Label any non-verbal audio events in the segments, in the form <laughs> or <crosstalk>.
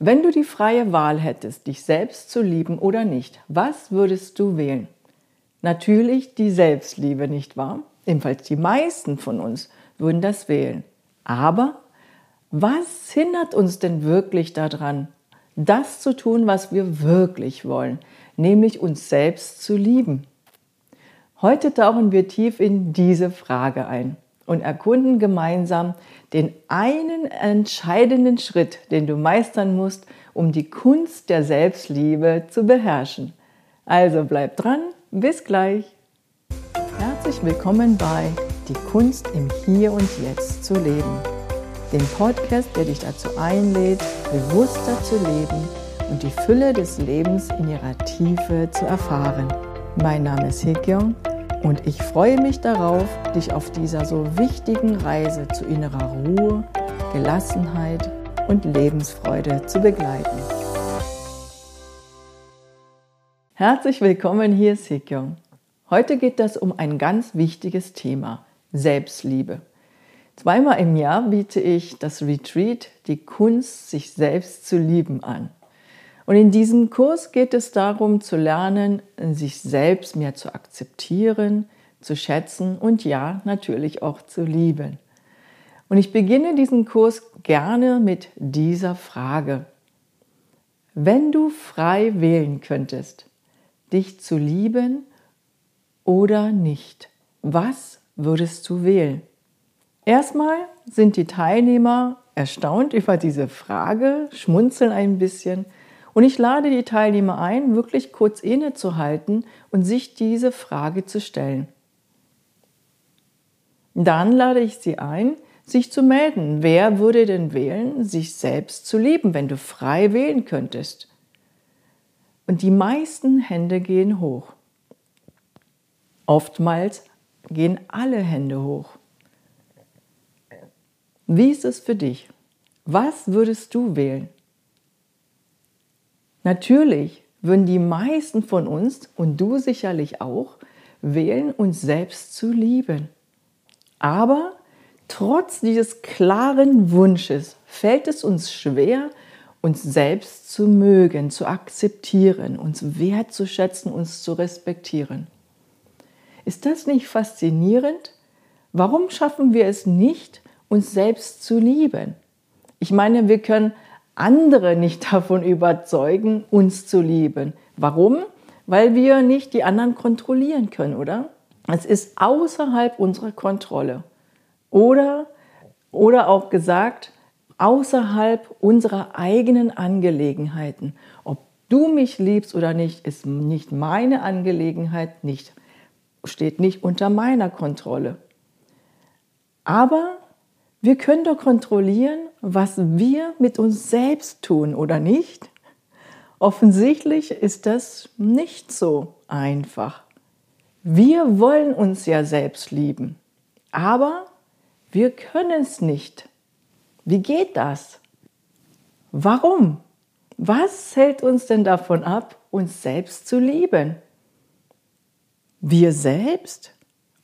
Wenn du die freie Wahl hättest, dich selbst zu lieben oder nicht, was würdest du wählen? Natürlich die Selbstliebe, nicht wahr? Ebenfalls die meisten von uns würden das wählen. Aber was hindert uns denn wirklich daran, das zu tun, was wir wirklich wollen, nämlich uns selbst zu lieben? Heute tauchen wir tief in diese Frage ein und erkunden gemeinsam den einen entscheidenden Schritt, den du meistern musst, um die Kunst der Selbstliebe zu beherrschen. Also bleib dran, bis gleich. Herzlich willkommen bei Die Kunst im Hier und Jetzt zu leben, dem Podcast, der dich dazu einlädt, bewusster zu leben und die Fülle des Lebens in ihrer Tiefe zu erfahren. Mein Name ist Hekyong und ich freue mich darauf, dich auf dieser so wichtigen Reise zu innerer Ruhe, Gelassenheit und Lebensfreude zu begleiten. Herzlich willkommen hier, Sekyong. Heute geht es um ein ganz wichtiges Thema, Selbstliebe. Zweimal im Jahr biete ich das Retreat, die Kunst, sich selbst zu lieben an. Und in diesem Kurs geht es darum zu lernen, sich selbst mehr zu akzeptieren, zu schätzen und ja, natürlich auch zu lieben. Und ich beginne diesen Kurs gerne mit dieser Frage. Wenn du frei wählen könntest, dich zu lieben oder nicht, was würdest du wählen? Erstmal sind die Teilnehmer erstaunt über diese Frage, schmunzeln ein bisschen und ich lade die Teilnehmer ein, wirklich kurz innezuhalten und sich diese Frage zu stellen. Dann lade ich sie ein, sich zu melden. Wer würde denn wählen, sich selbst zu lieben, wenn du frei wählen könntest? Und die meisten Hände gehen hoch. Oftmals gehen alle Hände hoch. Wie ist es für dich? Was würdest du wählen? Natürlich würden die meisten von uns und du sicherlich auch wählen, uns selbst zu lieben. Aber trotz dieses klaren Wunsches fällt es uns schwer, uns selbst zu mögen, zu akzeptieren, uns wertzuschätzen, uns zu respektieren. Ist das nicht faszinierend? Warum schaffen wir es nicht, uns selbst zu lieben? Ich meine, wir können andere nicht <laughs> davon überzeugen, uns zu lieben. Warum? Weil wir nicht die anderen kontrollieren können, oder? Es ist außerhalb unserer Kontrolle. Oder, oder auch gesagt, außerhalb unserer eigenen Angelegenheiten. Ob du mich liebst oder nicht, ist nicht meine Angelegenheit, nicht, steht nicht unter meiner Kontrolle. Aber wir können doch kontrollieren, was wir mit uns selbst tun oder nicht. Offensichtlich ist das nicht so einfach. Wir wollen uns ja selbst lieben, aber wir können es nicht. Wie geht das? Warum? Was hält uns denn davon ab, uns selbst zu lieben? Wir selbst?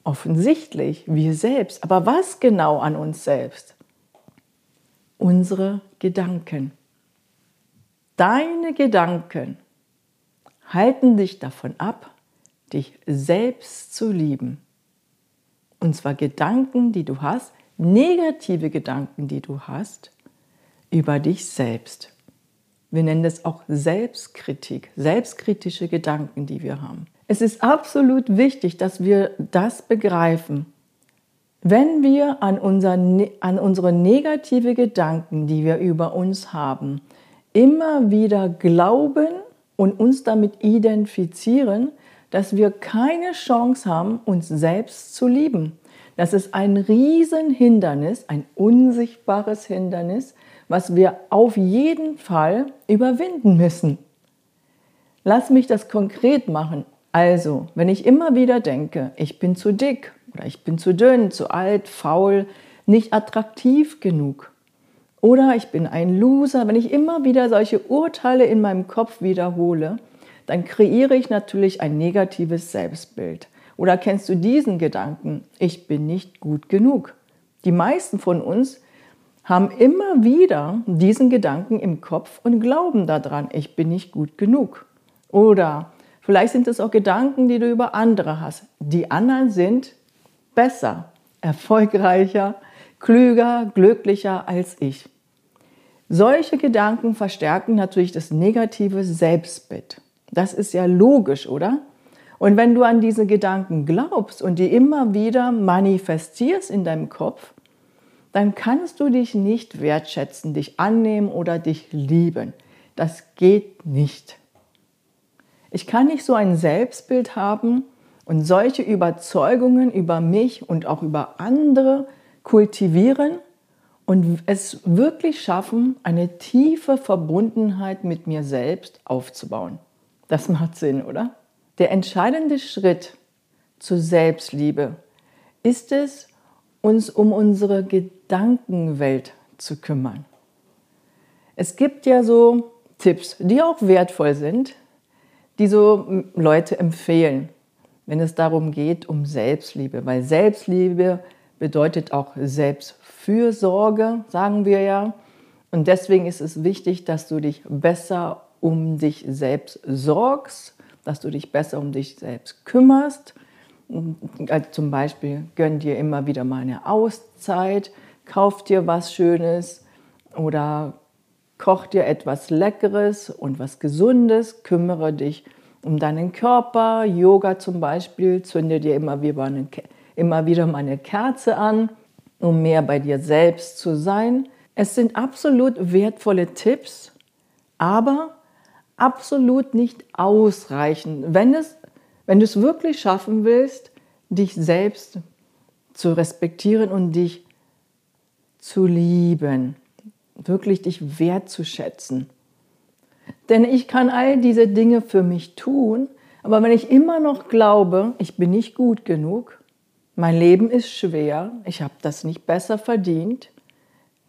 Offensichtlich, wir selbst. Aber was genau an uns selbst? Unsere Gedanken. Deine Gedanken halten dich davon ab, dich selbst zu lieben. Und zwar Gedanken, die du hast, negative Gedanken, die du hast, über dich selbst. Wir nennen das auch Selbstkritik, selbstkritische Gedanken, die wir haben. Es ist absolut wichtig, dass wir das begreifen. Wenn wir an, unser, ne, an unsere negative Gedanken, die wir über uns haben, immer wieder glauben und uns damit identifizieren, dass wir keine Chance haben, uns selbst zu lieben. Das ist ein Riesenhindernis, ein unsichtbares Hindernis, was wir auf jeden Fall überwinden müssen. Lass mich das konkret machen. Also, wenn ich immer wieder denke, ich bin zu dick oder ich bin zu dünn, zu alt, faul, nicht attraktiv genug oder ich bin ein Loser, wenn ich immer wieder solche Urteile in meinem Kopf wiederhole, dann kreiere ich natürlich ein negatives Selbstbild. Oder kennst du diesen Gedanken, ich bin nicht gut genug? Die meisten von uns haben immer wieder diesen Gedanken im Kopf und glauben daran, ich bin nicht gut genug. Oder vielleicht sind es auch Gedanken, die du über andere hast. Die anderen sind besser, erfolgreicher, klüger, glücklicher als ich. Solche Gedanken verstärken natürlich das negative Selbstbild. Das ist ja logisch, oder? Und wenn du an diese Gedanken glaubst und die immer wieder manifestierst in deinem Kopf, dann kannst du dich nicht wertschätzen, dich annehmen oder dich lieben. Das geht nicht. Ich kann nicht so ein Selbstbild haben und solche Überzeugungen über mich und auch über andere kultivieren und es wirklich schaffen, eine tiefe Verbundenheit mit mir selbst aufzubauen. Das macht Sinn, oder? Der entscheidende Schritt zur Selbstliebe ist es, uns um unsere Gedankenwelt zu kümmern. Es gibt ja so Tipps, die auch wertvoll sind, die so Leute empfehlen, wenn es darum geht, um Selbstliebe. Weil Selbstliebe bedeutet auch Selbstfürsorge, sagen wir ja. Und deswegen ist es wichtig, dass du dich besser um dich selbst sorgst, dass du dich besser um dich selbst kümmerst also zum Beispiel gönn dir immer wieder mal eine Auszeit, kauf dir was Schönes oder koch dir etwas Leckeres und was Gesundes, kümmere dich um deinen Körper, Yoga zum Beispiel, zünde dir immer wieder, eine, immer wieder mal eine Kerze an, um mehr bei dir selbst zu sein. Es sind absolut wertvolle Tipps, aber absolut nicht ausreichend, wenn es wenn du es wirklich schaffen willst, dich selbst zu respektieren und dich zu lieben, wirklich dich wertzuschätzen. Denn ich kann all diese Dinge für mich tun, aber wenn ich immer noch glaube, ich bin nicht gut genug, mein Leben ist schwer, ich habe das nicht besser verdient,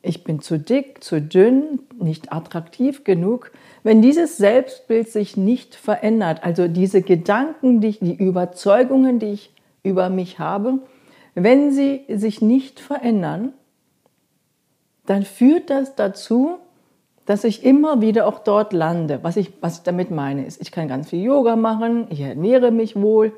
ich bin zu dick, zu dünn, nicht attraktiv genug, wenn dieses Selbstbild sich nicht verändert, also diese Gedanken, die, die Überzeugungen, die ich über mich habe, wenn sie sich nicht verändern, dann führt das dazu, dass ich immer wieder auch dort lande. Was ich, was ich damit meine, ist, ich kann ganz viel Yoga machen, ich ernähre mich wohl,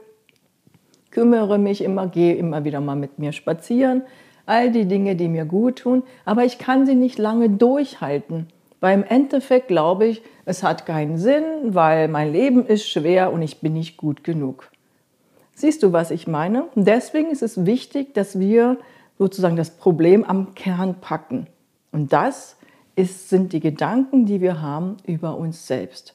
kümmere mich immer, gehe immer wieder mal mit mir spazieren, all die Dinge, die mir gut tun, aber ich kann sie nicht lange durchhalten. Weil im Endeffekt glaube ich, es hat keinen Sinn, weil mein Leben ist schwer und ich bin nicht gut genug. Siehst du, was ich meine? Deswegen ist es wichtig, dass wir sozusagen das Problem am Kern packen. Und das ist, sind die Gedanken, die wir haben über uns selbst.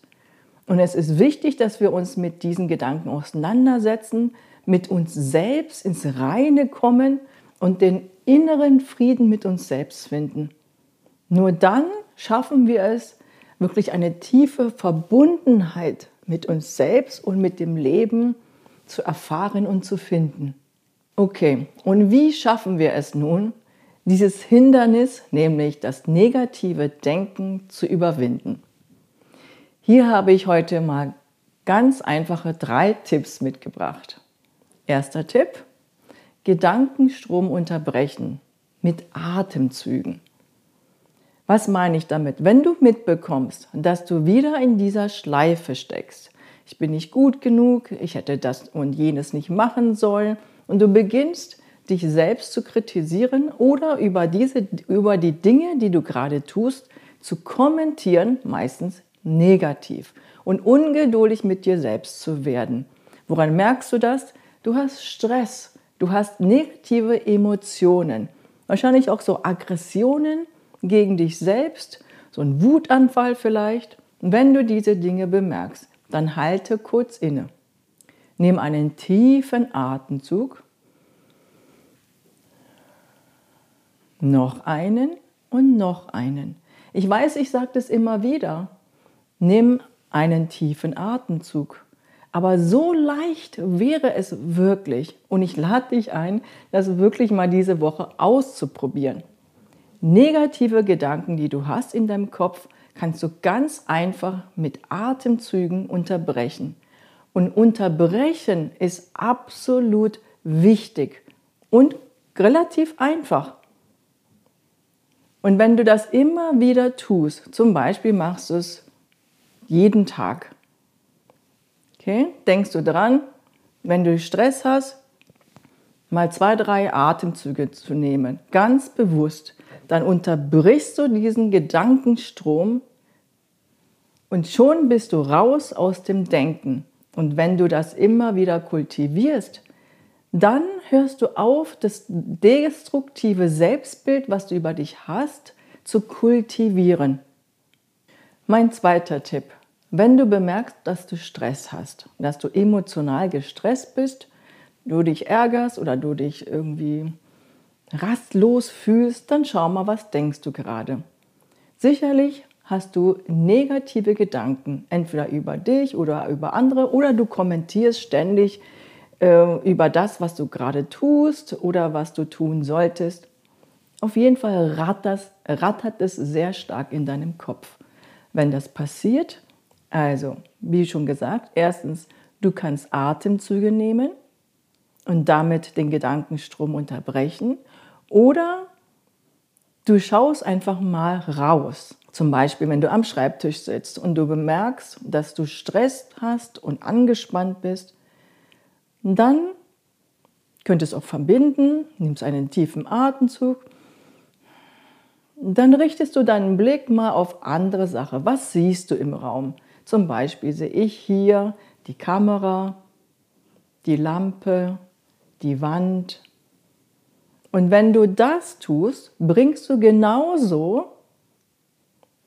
Und es ist wichtig, dass wir uns mit diesen Gedanken auseinandersetzen, mit uns selbst ins Reine kommen und den inneren Frieden mit uns selbst finden. Nur dann schaffen wir es, wirklich eine tiefe Verbundenheit mit uns selbst und mit dem Leben zu erfahren und zu finden. Okay, und wie schaffen wir es nun, dieses Hindernis, nämlich das negative Denken, zu überwinden? Hier habe ich heute mal ganz einfache drei Tipps mitgebracht. Erster Tipp, Gedankenstrom unterbrechen mit Atemzügen. Was meine ich damit? Wenn du mitbekommst, dass du wieder in dieser Schleife steckst, ich bin nicht gut genug, ich hätte das und jenes nicht machen sollen, und du beginnst dich selbst zu kritisieren oder über, diese, über die Dinge, die du gerade tust, zu kommentieren, meistens negativ und ungeduldig mit dir selbst zu werden. Woran merkst du das? Du hast Stress, Du hast negative Emotionen, wahrscheinlich auch so Aggressionen gegen dich selbst, so ein Wutanfall vielleicht. Wenn du diese Dinge bemerkst, dann halte kurz inne. Nimm einen tiefen Atemzug. Noch einen und noch einen. Ich weiß, ich sage das immer wieder. Nimm einen tiefen Atemzug. Aber so leicht wäre es wirklich, und ich lade dich ein, das wirklich mal diese Woche auszuprobieren. Negative Gedanken, die du hast in deinem Kopf, kannst du ganz einfach mit Atemzügen unterbrechen. Und unterbrechen ist absolut wichtig und relativ einfach. Und wenn du das immer wieder tust, zum Beispiel machst du es jeden Tag, okay, denkst du dran, wenn du Stress hast, mal zwei, drei Atemzüge zu nehmen, ganz bewusst, dann unterbrichst du diesen Gedankenstrom und schon bist du raus aus dem Denken. Und wenn du das immer wieder kultivierst, dann hörst du auf, das destruktive Selbstbild, was du über dich hast, zu kultivieren. Mein zweiter Tipp. Wenn du bemerkst, dass du Stress hast, dass du emotional gestresst bist, du dich ärgerst oder du dich irgendwie rastlos fühlst, dann schau mal, was denkst du gerade. Sicherlich hast du negative Gedanken, entweder über dich oder über andere, oder du kommentierst ständig äh, über das, was du gerade tust oder was du tun solltest. Auf jeden Fall rattert, rattert es sehr stark in deinem Kopf. Wenn das passiert, also wie schon gesagt, erstens, du kannst Atemzüge nehmen und damit den Gedankenstrom unterbrechen oder du schaust einfach mal raus. Zum Beispiel, wenn du am Schreibtisch sitzt und du bemerkst, dass du Stress hast und angespannt bist, dann könntest du auch verbinden, nimmst einen tiefen Atemzug. Dann richtest du deinen Blick mal auf andere Sachen. Was siehst du im Raum? Zum Beispiel sehe ich hier die Kamera, die Lampe, die Wand. Und wenn du das tust, bringst du genauso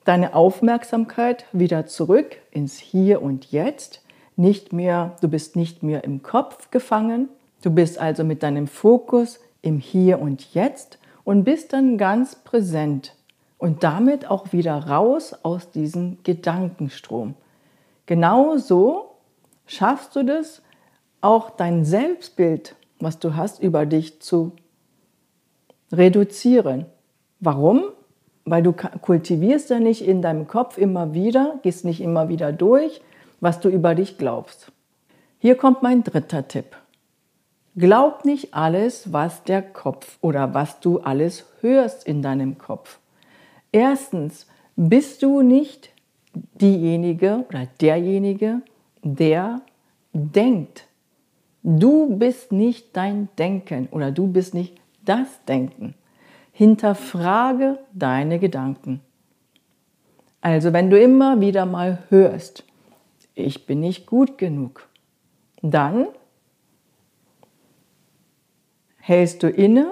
deine Aufmerksamkeit wieder zurück ins Hier und Jetzt nicht mehr, du bist nicht mehr im Kopf gefangen, du bist also mit deinem Fokus im Hier und Jetzt und bist dann ganz präsent und damit auch wieder raus aus diesem Gedankenstrom. Genauso schaffst du das, auch dein Selbstbild, was du hast, über dich zu reduzieren. Warum? Weil du kultivierst ja nicht in deinem Kopf immer wieder, gehst nicht immer wieder durch, was du über dich glaubst. Hier kommt mein dritter Tipp. Glaub nicht alles, was der Kopf oder was du alles hörst in deinem Kopf. Erstens bist du nicht diejenige oder derjenige, der denkt. Du bist nicht dein Denken oder du bist nicht das Denken. Hinterfrage deine Gedanken. Also wenn du immer wieder mal hörst, ich bin nicht gut genug. Dann hältst du inne,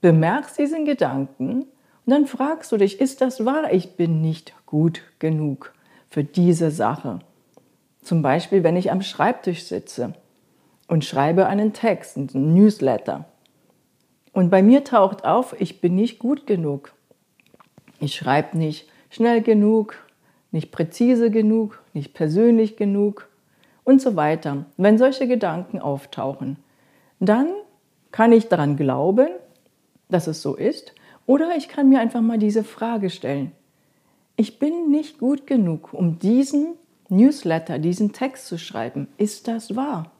bemerkst diesen Gedanken und dann fragst du dich, ist das wahr, ich bin nicht gut genug für diese Sache? Zum Beispiel, wenn ich am Schreibtisch sitze und schreibe einen Text, einen Newsletter. Und bei mir taucht auf, ich bin nicht gut genug. Ich schreibe nicht schnell genug, nicht präzise genug, nicht persönlich genug und so weiter. Wenn solche Gedanken auftauchen, dann kann ich daran glauben, dass es so ist, oder ich kann mir einfach mal diese Frage stellen. Ich bin nicht gut genug, um diesen Newsletter, diesen Text zu schreiben. Ist das wahr?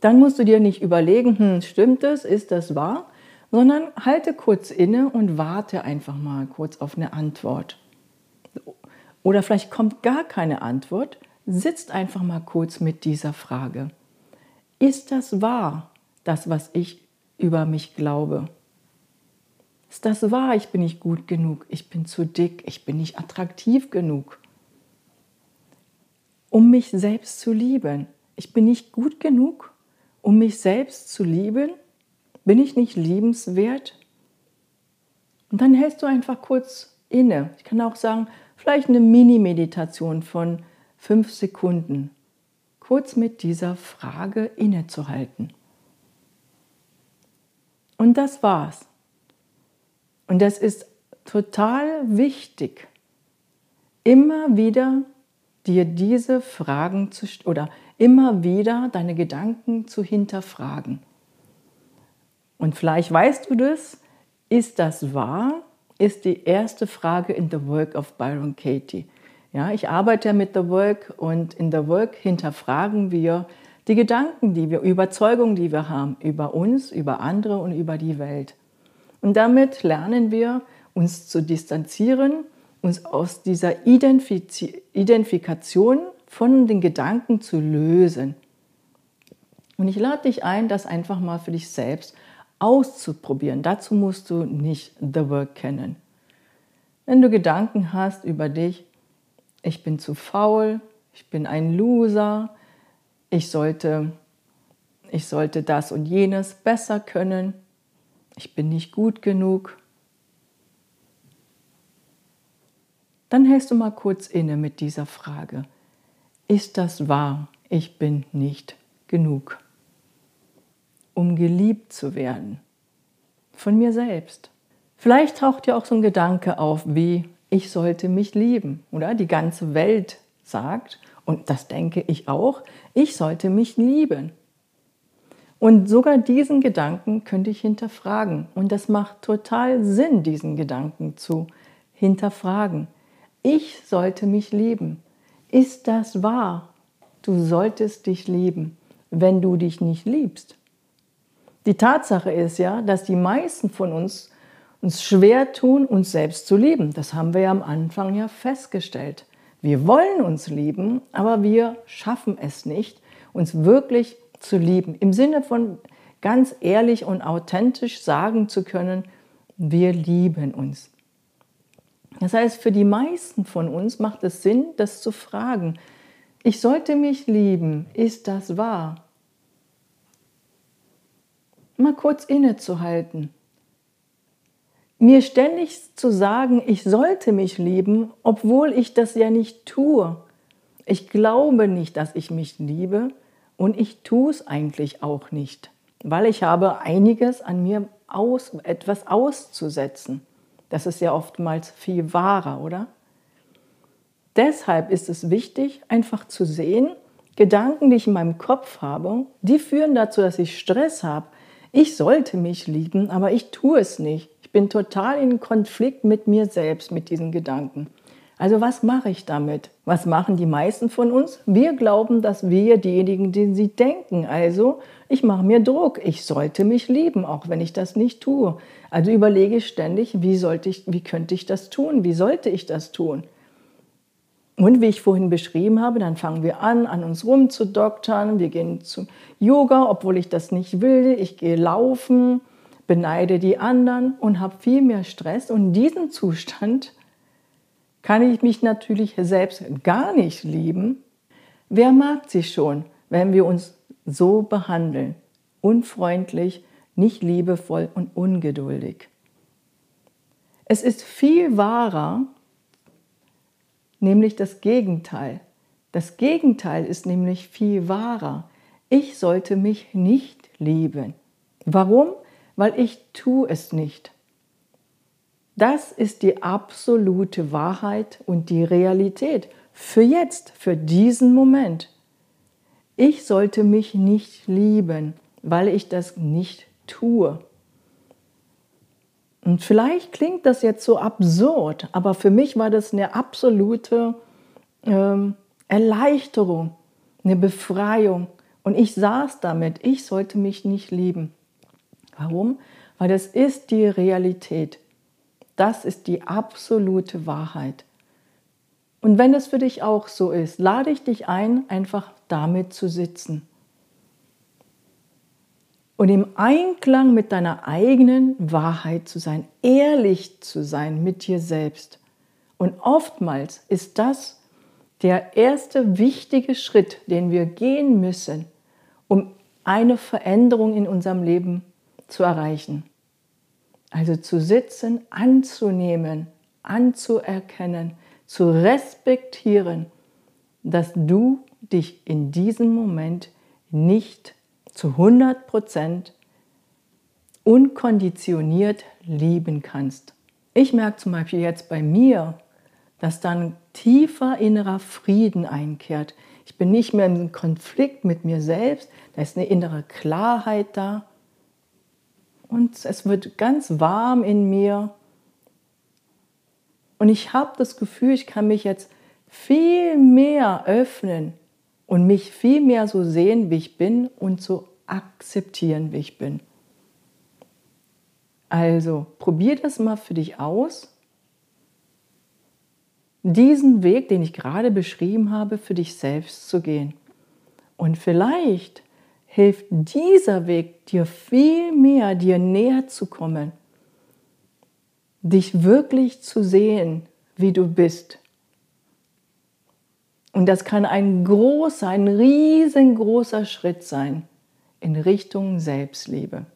Dann musst du dir nicht überlegen, hm, stimmt das, ist das wahr, sondern halte kurz inne und warte einfach mal kurz auf eine Antwort oder vielleicht kommt gar keine Antwort, sitzt einfach mal kurz mit dieser Frage. Ist das wahr, das, was ich über mich glaube? Ist das wahr, ich bin nicht gut genug, ich bin zu dick, ich bin nicht attraktiv genug? Um mich selbst zu lieben. Ich bin nicht gut genug, um mich selbst zu lieben? Bin ich nicht liebenswert? Und dann hältst du einfach kurz inne. Ich kann auch sagen, Vielleicht eine Mini-Meditation von fünf Sekunden, kurz mit dieser Frage innezuhalten. Und das war's. Und das ist total wichtig, immer wieder dir diese Fragen zu oder immer wieder deine Gedanken zu hinterfragen. Und vielleicht weißt du das, ist das wahr? Ist die erste Frage in The Work of Byron Katie. Ja, ich arbeite mit The Work und in The Work hinterfragen wir die Gedanken, die wir, Überzeugungen, die wir haben über uns, über andere und über die Welt. Und damit lernen wir uns zu distanzieren, uns aus dieser Identifiz Identifikation von den Gedanken zu lösen. Und ich lade dich ein, das einfach mal für dich selbst auszuprobieren. Dazu musst du nicht The Work kennen. Wenn du Gedanken hast über dich, ich bin zu faul, ich bin ein Loser, ich sollte, ich sollte das und jenes besser können, ich bin nicht gut genug, dann hältst du mal kurz inne mit dieser Frage. Ist das wahr? Ich bin nicht genug, um geliebt zu werden von mir selbst. Vielleicht taucht ja auch so ein Gedanke auf wie, ich sollte mich lieben, oder? Die ganze Welt sagt, und das denke ich auch, ich sollte mich lieben. Und sogar diesen Gedanken könnte ich hinterfragen. Und das macht total Sinn, diesen Gedanken zu hinterfragen. Ich sollte mich lieben. Ist das wahr? Du solltest dich lieben, wenn du dich nicht liebst. Die Tatsache ist ja, dass die meisten von uns uns schwer tun, uns selbst zu lieben. Das haben wir ja am Anfang ja festgestellt. Wir wollen uns lieben, aber wir schaffen es nicht, uns wirklich zu lieben. Im Sinne von ganz ehrlich und authentisch sagen zu können, wir lieben uns. Das heißt, für die meisten von uns macht es Sinn, das zu fragen. Ich sollte mich lieben. Ist das wahr? Mal kurz innezuhalten mir ständig zu sagen, ich sollte mich lieben, obwohl ich das ja nicht tue. Ich glaube nicht, dass ich mich liebe und ich tue es eigentlich auch nicht, weil ich habe einiges an mir aus, etwas auszusetzen. Das ist ja oftmals viel wahrer, oder? Deshalb ist es wichtig, einfach zu sehen, Gedanken, die ich in meinem Kopf habe, die führen dazu, dass ich Stress habe. Ich sollte mich lieben, aber ich tue es nicht. Ich bin total in Konflikt mit mir selbst, mit diesen Gedanken. Also was mache ich damit? Was machen die meisten von uns? Wir glauben, dass wir diejenigen, die sie denken. Also ich mache mir Druck. Ich sollte mich lieben, auch wenn ich das nicht tue. Also überlege ich ständig, wie sollte ich, wie könnte ich das tun? Wie sollte ich das tun? Und wie ich vorhin beschrieben habe, dann fangen wir an, an uns rumzudoktern. Wir gehen zum Yoga, obwohl ich das nicht will. Ich gehe laufen beneide die anderen und habe viel mehr Stress. Und in diesem Zustand kann ich mich natürlich selbst gar nicht lieben. Wer mag sich schon, wenn wir uns so behandeln? Unfreundlich, nicht liebevoll und ungeduldig. Es ist viel wahrer, nämlich das Gegenteil. Das Gegenteil ist nämlich viel wahrer. Ich sollte mich nicht lieben. Warum? weil ich tue es nicht. Das ist die absolute Wahrheit und die Realität für jetzt, für diesen Moment. Ich sollte mich nicht lieben, weil ich das nicht tue. Und vielleicht klingt das jetzt so absurd, aber für mich war das eine absolute ähm, Erleichterung, eine Befreiung. Und ich saß damit, ich sollte mich nicht lieben. Warum? Weil das ist die Realität. Das ist die absolute Wahrheit. Und wenn es für dich auch so ist, lade ich dich ein, einfach damit zu sitzen. Und im Einklang mit deiner eigenen Wahrheit zu sein, ehrlich zu sein mit dir selbst. Und oftmals ist das der erste wichtige Schritt, den wir gehen müssen, um eine Veränderung in unserem Leben zu erreichen. Also zu sitzen, anzunehmen, anzuerkennen, zu respektieren, dass du dich in diesem Moment nicht zu 100 Prozent unkonditioniert lieben kannst. Ich merke zum Beispiel jetzt bei mir, dass dann tiefer innerer Frieden einkehrt. Ich bin nicht mehr im Konflikt mit mir selbst, da ist eine innere Klarheit da und es wird ganz warm in mir. Und ich habe das Gefühl, ich kann mich jetzt viel mehr öffnen und mich viel mehr so sehen, wie ich bin und so akzeptieren, wie ich bin. Also probier das mal für dich aus. Diesen Weg, den ich gerade beschrieben habe, für dich selbst zu gehen. Und vielleicht hilft dieser Weg dir viel mehr, dir näher zu kommen, dich wirklich zu sehen, wie du bist. Und das kann ein großer, ein riesengroßer Schritt sein in Richtung Selbstliebe.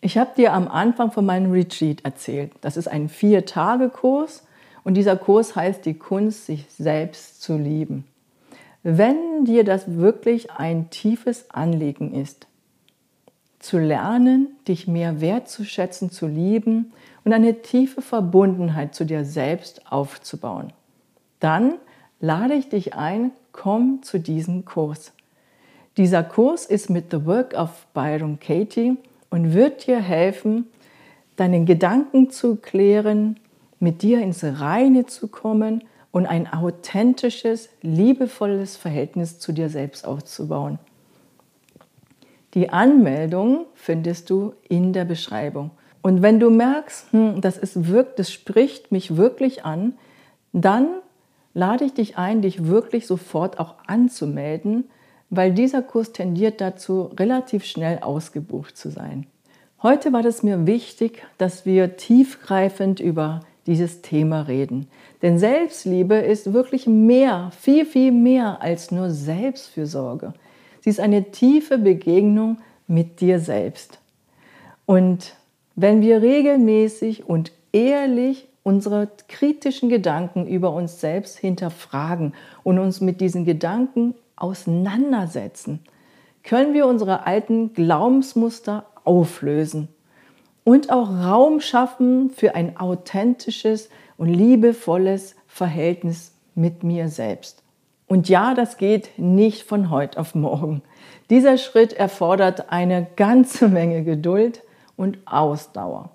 Ich habe dir am Anfang von meinem Retreat erzählt. Das ist ein Vier-Tage-Kurs und dieser Kurs heißt die Kunst, sich selbst zu lieben. Wenn dir das wirklich ein tiefes Anliegen ist, zu lernen, dich mehr wertzuschätzen, zu lieben und eine tiefe Verbundenheit zu dir selbst aufzubauen, dann lade ich dich ein, komm zu diesem Kurs. Dieser Kurs ist mit The Work of Byron Katie und wird dir helfen, deine Gedanken zu klären, mit dir ins Reine zu kommen und ein authentisches, liebevolles Verhältnis zu dir selbst aufzubauen. Die Anmeldung findest du in der Beschreibung. Und wenn du merkst, hm, das, ist wirkt, das spricht mich wirklich an, dann lade ich dich ein, dich wirklich sofort auch anzumelden, weil dieser Kurs tendiert dazu, relativ schnell ausgebucht zu sein. Heute war es mir wichtig, dass wir tiefgreifend über dieses Thema reden. Denn Selbstliebe ist wirklich mehr, viel, viel mehr als nur Selbstfürsorge. Sie ist eine tiefe Begegnung mit dir selbst. Und wenn wir regelmäßig und ehrlich unsere kritischen Gedanken über uns selbst hinterfragen und uns mit diesen Gedanken auseinandersetzen, können wir unsere alten Glaubensmuster auflösen und auch Raum schaffen für ein authentisches und liebevolles Verhältnis mit mir selbst. Und ja, das geht nicht von heute auf morgen. Dieser Schritt erfordert eine ganze Menge Geduld und Ausdauer.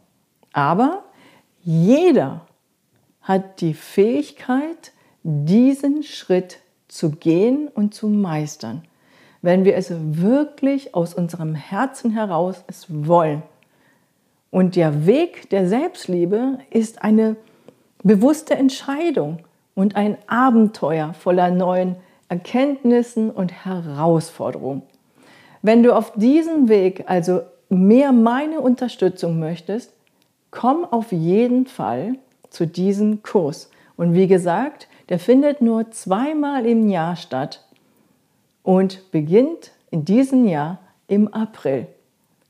Aber jeder hat die Fähigkeit, diesen Schritt zu gehen und zu meistern, wenn wir es wirklich aus unserem Herzen heraus es wollen. Und der Weg der Selbstliebe ist eine bewusste Entscheidung und ein Abenteuer voller neuen Erkenntnissen und Herausforderungen. Wenn du auf diesem Weg also mehr meine Unterstützung möchtest, komm auf jeden Fall zu diesem Kurs. Und wie gesagt, der findet nur zweimal im Jahr statt und beginnt in diesem Jahr im April.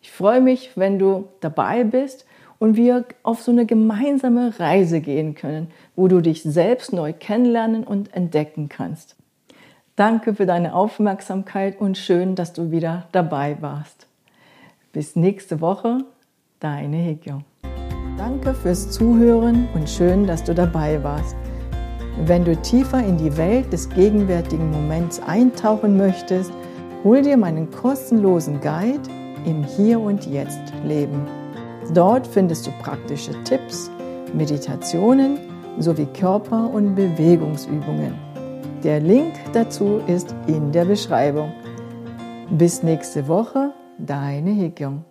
Ich freue mich, wenn du dabei bist und wir auf so eine gemeinsame Reise gehen können, wo du dich selbst neu kennenlernen und entdecken kannst. Danke für deine Aufmerksamkeit und schön, dass du wieder dabei warst. Bis nächste Woche, deine Hegyo. Danke fürs Zuhören und schön, dass du dabei warst. Wenn du tiefer in die Welt des gegenwärtigen Moments eintauchen möchtest, hol dir meinen kostenlosen Guide im Hier und Jetzt Leben. Dort findest du praktische Tipps, Meditationen sowie Körper- und Bewegungsübungen. Der Link dazu ist in der Beschreibung. Bis nächste Woche, deine Hekyong.